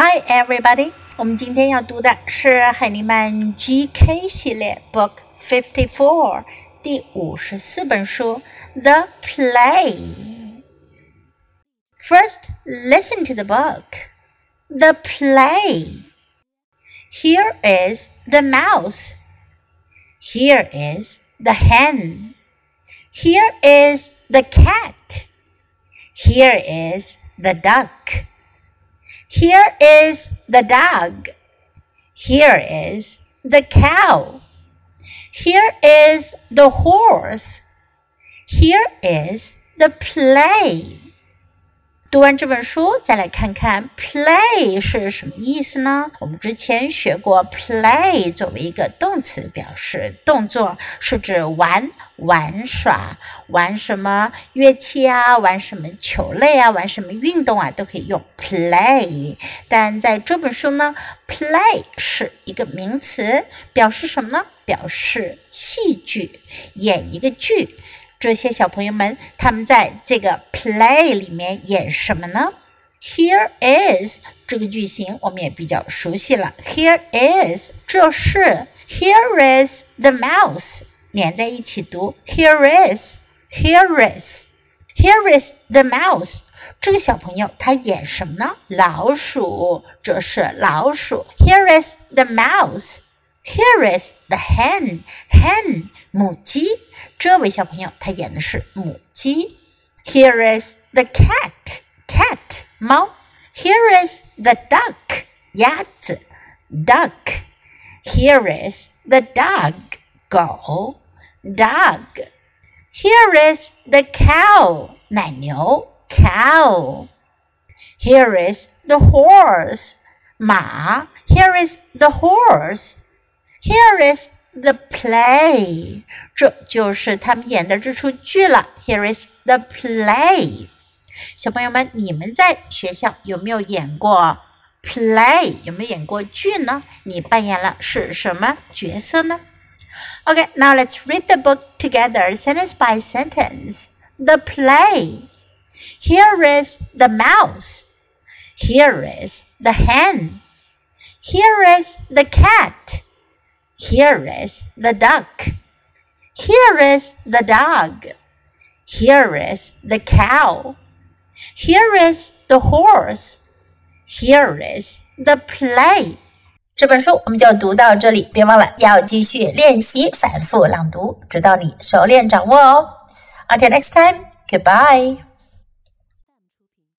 Hi everybody，我们今天要读的是海尼曼 GK 系列 Book Fifty Four 第五十四本书 The Play。First, listen to the book. The play. Here is the mouse. Here is the hen. Here is the cat. Here is the duck. Here is the dog. Here is the cow. Here is the horse. Here is the play. 读完这本书，再来看看 play 是什么意思呢？我们之前学过 play 作为一个动词，表示动作，是指玩、玩耍、玩什么乐器啊，玩什么球类啊，玩什么运动啊，都可以用 play。但在这本书呢，play 是一个名词，表示什么呢？表示戏剧，演一个剧。这些小朋友们，他们在这个 play 里面演什么呢？Here is 这个句型我们也比较熟悉了。Here is 这是 Here is the mouse 连在一起读。Here is Here is Here is the mouse 这个小朋友他演什么呢？老鼠，这是老鼠。Here is the mouse。here is the hen. Hen 母鸡，这位小朋友他演的是母鸡。 Here is the cat. Cat 猫。Here is the duck. 鸭子。Duck. Here is the dog. 狗。Dog. Here is the cow. 奶牛。Cow. Here is the horse. 马。Here is the horse. Here is the play，这就是他们演的这出剧了。Here is the play，小朋友们，你们在学校有没有演过 play？有没有演过剧呢？你扮演了是什么角色呢？Okay, now let's read the book together, sentence by sentence. The play. Here is the mouse. Here is the hen. Here is the cat. Here is the duck. Here is the dog. Here is the cow. Here is the horse. Here is the play. 这本书我们就读到这里，别忘了要继续练习反复朗读，直到你熟练掌握哦。Until next time, goodbye.